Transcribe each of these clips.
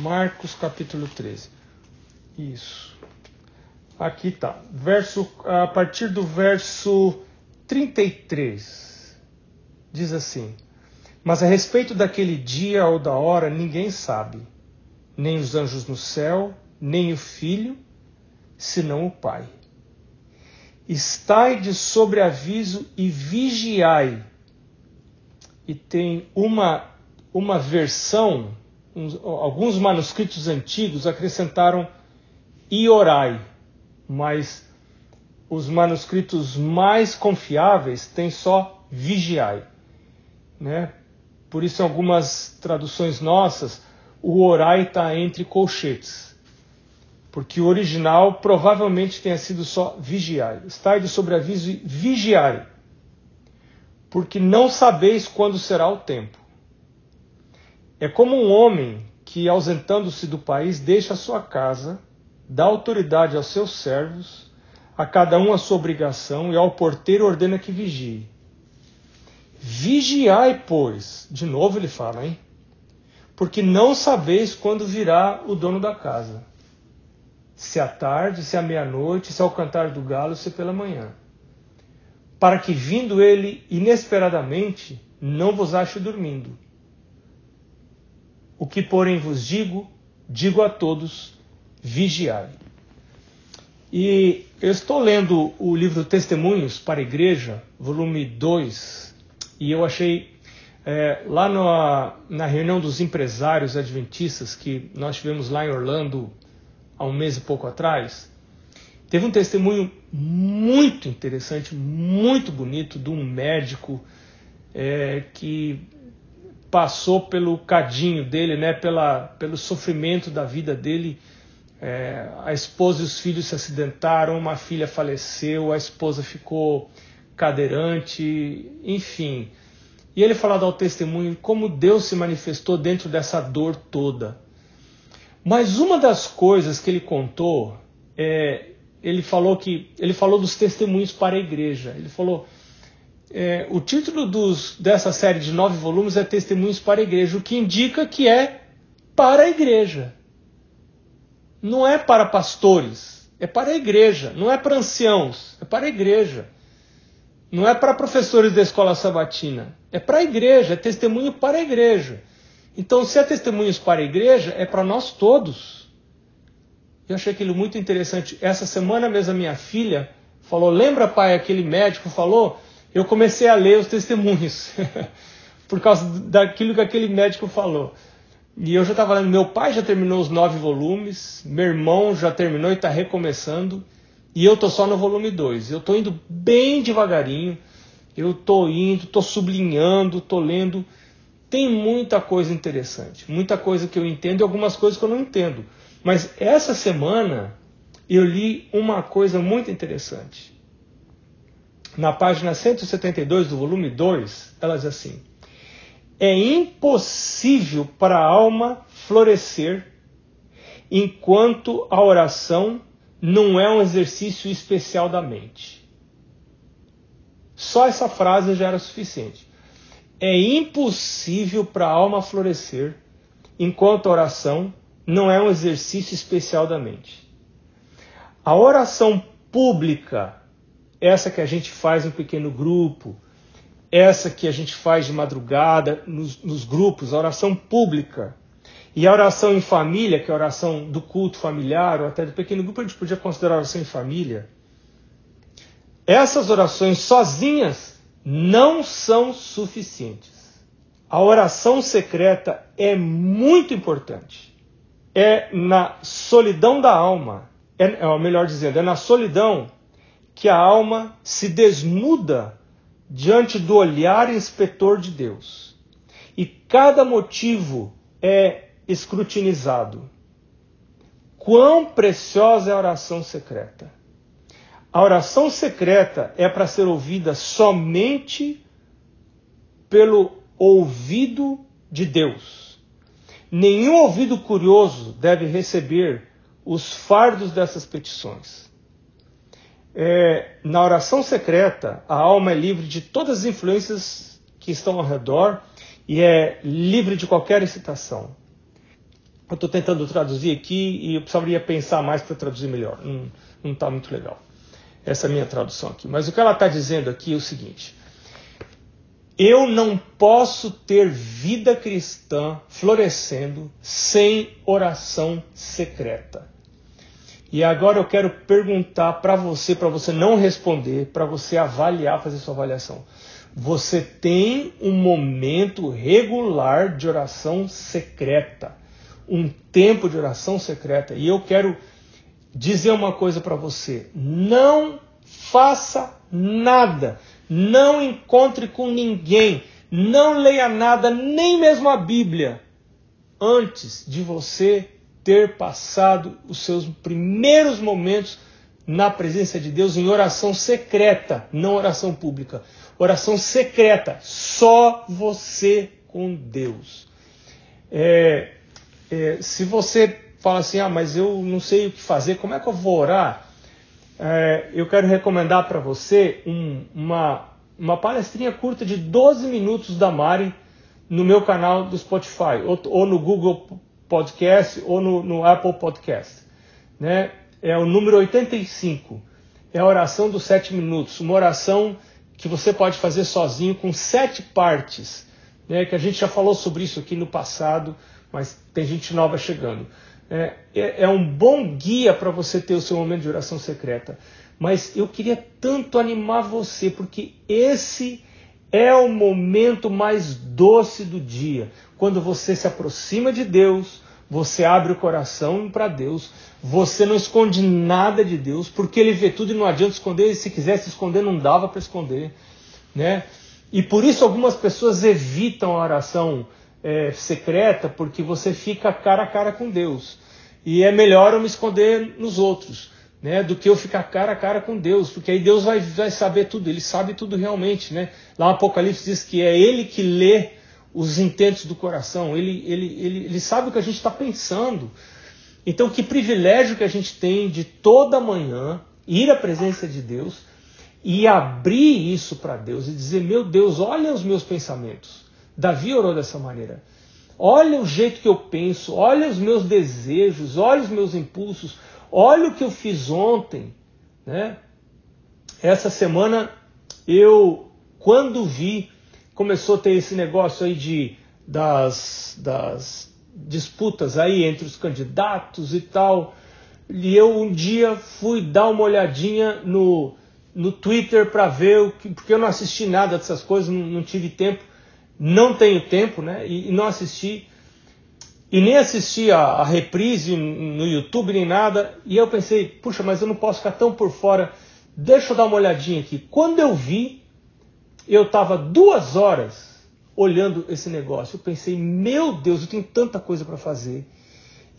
Marcos capítulo 13. Isso. Aqui tá. Verso a partir do verso 33. Diz assim: Mas a respeito daquele dia ou da hora ninguém sabe, nem os anjos no céu, nem o filho, senão o Pai. Estai de sobreaviso e vigiai. E tem uma, uma versão, uns, alguns manuscritos antigos acrescentaram e orai, mas os manuscritos mais confiáveis têm só vigiai. Né? Por isso, em algumas traduções nossas, o orai está entre colchetes porque o original provavelmente tenha sido só vigiai. Estai de sobreaviso vigiai, porque não sabeis quando será o tempo. É como um homem que, ausentando-se do país, deixa a sua casa, dá autoridade aos seus servos, a cada um a sua obrigação, e ao porteiro ordena que vigie. Vigiai, pois, de novo ele fala, hein? Porque não sabeis quando virá o dono da casa se à tarde, se à meia-noite, se ao cantar do galo, se pela manhã. Para que, vindo ele inesperadamente, não vos ache dormindo. O que, porém, vos digo, digo a todos: vigiai. E eu estou lendo o livro Testemunhos para a Igreja, volume 2, e eu achei é, lá na, na reunião dos empresários adventistas que nós tivemos lá em Orlando há um mês e pouco atrás, teve um testemunho muito interessante, muito bonito, de um médico é, que passou pelo cadinho dele, né, pela, pelo sofrimento da vida dele. É, a esposa e os filhos se acidentaram, uma filha faleceu, a esposa ficou cadeirante, enfim. E ele fala ao testemunho como Deus se manifestou dentro dessa dor toda. Mas uma das coisas que ele contou, é, ele falou que ele falou dos testemunhos para a igreja. Ele falou é, o título dos, dessa série de nove volumes é Testemunhos para a Igreja, o que indica que é para a igreja. Não é para pastores, é para a igreja. Não é para anciãos, é para a igreja. Não é para professores da escola sabatina, é para a igreja, é testemunho para a igreja. Então, se é testemunhos para a igreja, é para nós todos. Eu achei aquilo muito interessante. Essa semana mesmo a minha filha falou: Lembra, pai, aquele médico falou? Eu comecei a ler os testemunhos, por causa daquilo que aquele médico falou. E eu já estava lendo. Meu pai já terminou os nove volumes, meu irmão já terminou e está recomeçando. E eu estou só no volume 2. Eu estou indo bem devagarinho. Eu estou indo, estou sublinhando, estou lendo tem muita coisa interessante, muita coisa que eu entendo e algumas coisas que eu não entendo. Mas essa semana eu li uma coisa muito interessante. Na página 172 do volume 2, ela diz assim: É impossível para a alma florescer enquanto a oração não é um exercício especial da mente. Só essa frase já era suficiente. É impossível para a alma florescer enquanto a oração não é um exercício especial da mente. A oração pública, essa que a gente faz em pequeno grupo, essa que a gente faz de madrugada nos, nos grupos, a oração pública, e a oração em família, que é a oração do culto familiar ou até do pequeno grupo, a gente podia considerar oração em família. Essas orações sozinhas não são suficientes. A oração secreta é muito importante. É na solidão da alma, é, ou melhor dizendo, é na solidão que a alma se desnuda diante do olhar inspetor de Deus. E cada motivo é escrutinizado. Quão preciosa é a oração secreta! A oração secreta é para ser ouvida somente pelo ouvido de Deus. Nenhum ouvido curioso deve receber os fardos dessas petições. É, na oração secreta, a alma é livre de todas as influências que estão ao redor e é livre de qualquer excitação. Eu estou tentando traduzir aqui e eu precisaria pensar mais para traduzir melhor. Não está muito legal. Essa minha tradução aqui. Mas o que ela está dizendo aqui é o seguinte: eu não posso ter vida cristã florescendo sem oração secreta. E agora eu quero perguntar para você, para você não responder, para você avaliar, fazer sua avaliação. Você tem um momento regular de oração secreta, um tempo de oração secreta. E eu quero dizer uma coisa para você: não faça nada não encontre com ninguém, não leia nada, nem mesmo a Bíblia, antes de você ter passado os seus primeiros momentos na presença de Deus em oração secreta, não oração pública. Oração secreta, só você com Deus. É, é, se você fala assim, ah, mas eu não sei o que fazer, como é que eu vou orar? é, eu quero recomendar para você um, uma, uma palestrinha curta de 12 minutos da Mari no meu canal do Spotify, ou, ou no Google Podcast, ou no, no, Apple Podcast. Né? É o número 85. É a oração dos sete minutos. Uma oração que você pode fazer sozinho com sete partes. Né? Que a gente já falou sobre isso aqui no passado, mas tem gente nova chegando é, é, é um bom guia para você ter o seu momento de oração secreta. Mas eu queria tanto animar você, porque esse é o momento mais doce do dia. Quando você se aproxima de Deus, você abre o coração para Deus, você não esconde nada de Deus, porque Ele vê tudo e não adianta esconder, e se quisesse esconder, não dava para esconder. Né? E por isso algumas pessoas evitam a oração é, secreta, porque você fica cara a cara com Deus. E é melhor eu me esconder nos outros, né, do que eu ficar cara a cara com Deus, porque aí Deus vai, vai saber tudo, ele sabe tudo realmente. Né? Lá no Apocalipse diz que é ele que lê os intentos do coração, ele, ele, ele, ele sabe o que a gente está pensando. Então, que privilégio que a gente tem de toda manhã ir à presença de Deus e abrir isso para Deus e dizer: Meu Deus, olha os meus pensamentos. Davi orou dessa maneira. Olha o jeito que eu penso, olha os meus desejos, olha os meus impulsos, olha o que eu fiz ontem. Né? Essa semana eu, quando vi, começou a ter esse negócio aí de das, das disputas aí entre os candidatos e tal. E eu um dia fui dar uma olhadinha no, no Twitter para ver o que, porque eu não assisti nada dessas coisas, não, não tive tempo não tenho tempo, né? E, e não assisti. E nem assisti a, a, reprise no YouTube nem nada. E eu pensei, puxa, mas eu não posso ficar tão por fora. Deixa eu dar uma olhadinha aqui. Quando eu vi, eu estava duas horas olhando esse negócio. Eu pensei, meu Deus, eu tenho tanta coisa para fazer.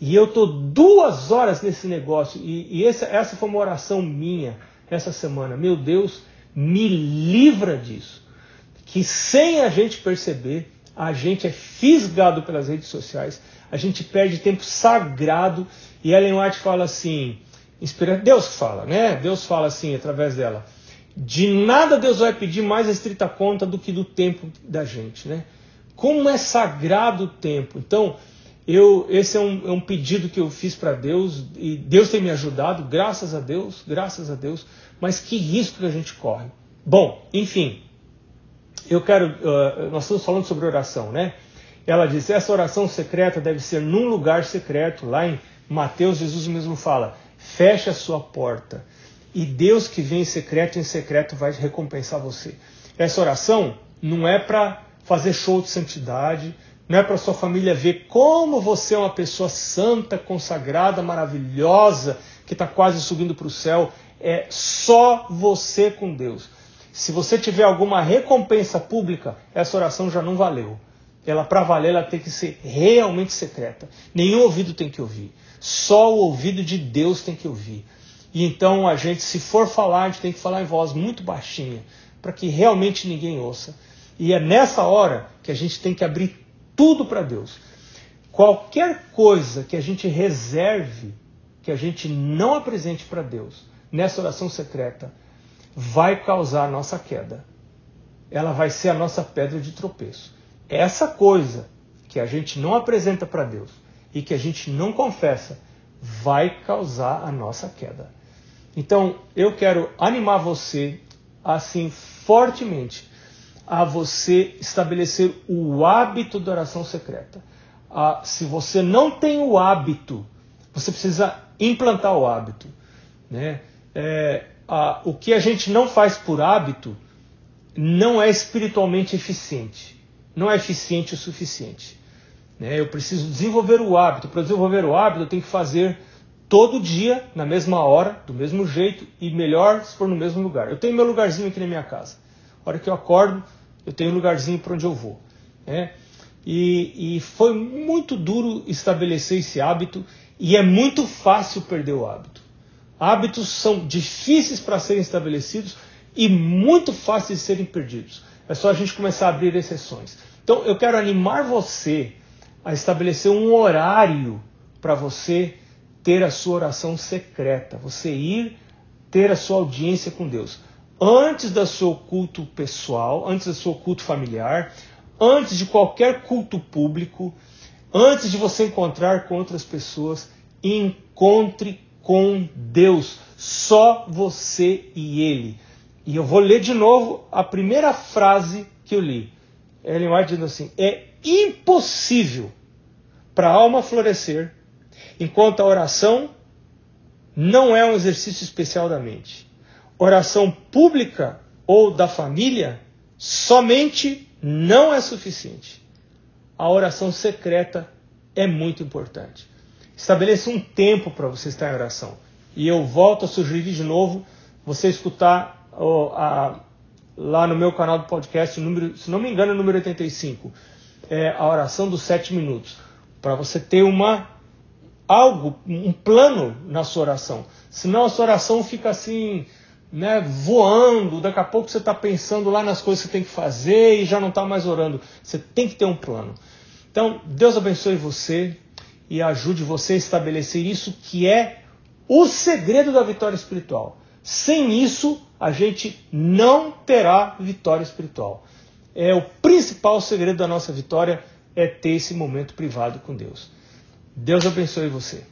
E eu estou duas horas nesse negócio. E, e essa, essa foi uma oração minha essa semana. Meu Deus, me livra disso que sem a gente perceber, a gente é fisgado pelas redes sociais, a gente perde tempo sagrado. E Ellen White fala assim, inspira, Deus fala, né? Deus fala assim através dela. De nada Deus vai pedir mais estrita conta do que do tempo da gente, né? Como é sagrado o tempo. Então, eu, esse é um, é um pedido que eu fiz para Deus e Deus tem me ajudado, graças a Deus, graças a Deus. Mas que risco que a gente corre. Bom, enfim, eu quero. Uh, nós estamos falando sobre oração, né? Ela diz: essa oração secreta deve ser num lugar secreto. Lá em Mateus, Jesus mesmo fala: feche a sua porta e Deus que vem em secreto, em secreto vai recompensar você. Essa oração não é para fazer show de santidade, não é para sua família ver como você é uma pessoa santa, consagrada, maravilhosa, que está quase subindo para o céu. É só você com Deus. Se você tiver alguma recompensa pública, essa oração já não valeu. Ela, para valer, ela tem que ser realmente secreta. Nenhum ouvido tem que ouvir. Só o ouvido de Deus tem que ouvir. E então a gente, se for falar, a gente tem que falar em voz muito baixinha, para que realmente ninguém ouça. E é nessa hora que a gente tem que abrir tudo para Deus. Qualquer coisa que a gente reserve, que a gente não apresente para Deus, nessa oração secreta, vai causar a nossa queda. Ela vai ser a nossa pedra de tropeço. Essa coisa que a gente não apresenta para Deus, e que a gente não confessa, vai causar a nossa queda. Então, eu quero animar você, assim, fortemente, a você estabelecer o hábito da oração secreta. Ah, se você não tem o hábito, você precisa implantar o hábito. Né? É, o que a gente não faz por hábito não é espiritualmente eficiente. Não é eficiente o suficiente. Né? Eu preciso desenvolver o hábito. Para desenvolver o hábito, eu tenho que fazer todo dia, na mesma hora, do mesmo jeito e melhor se for no mesmo lugar. Eu tenho meu lugarzinho aqui na minha casa. A hora que eu acordo, eu tenho um lugarzinho para onde eu vou. Né? E, e foi muito duro estabelecer esse hábito e é muito fácil perder o hábito. Hábitos são difíceis para serem estabelecidos e muito fáceis de serem perdidos. É só a gente começar a abrir exceções. Então eu quero animar você a estabelecer um horário para você ter a sua oração secreta, você ir ter a sua audiência com Deus. Antes do seu culto pessoal, antes do seu culto familiar, antes de qualquer culto público, antes de você encontrar com outras pessoas, encontre com Deus, só você e Ele. E eu vou ler de novo a primeira frase que eu li. Ellen White dizendo assim: é impossível para a alma florescer enquanto a oração não é um exercício especial da mente. Oração pública ou da família somente não é suficiente. A oração secreta é muito importante. Estabeleça um tempo para você estar em oração. E eu volto a sugerir de novo você escutar a, lá no meu canal do podcast, número, se não me engano, é o número 85, é a oração dos sete minutos, para você ter uma algo, um plano na sua oração. Senão a sua oração fica assim, né, voando, daqui a pouco você está pensando lá nas coisas que você tem que fazer e já não está mais orando. Você tem que ter um plano. Então, Deus abençoe você e ajude você a estabelecer isso que é o segredo da vitória espiritual. Sem isso, a gente não terá vitória espiritual. É o principal segredo da nossa vitória é ter esse momento privado com Deus. Deus abençoe você.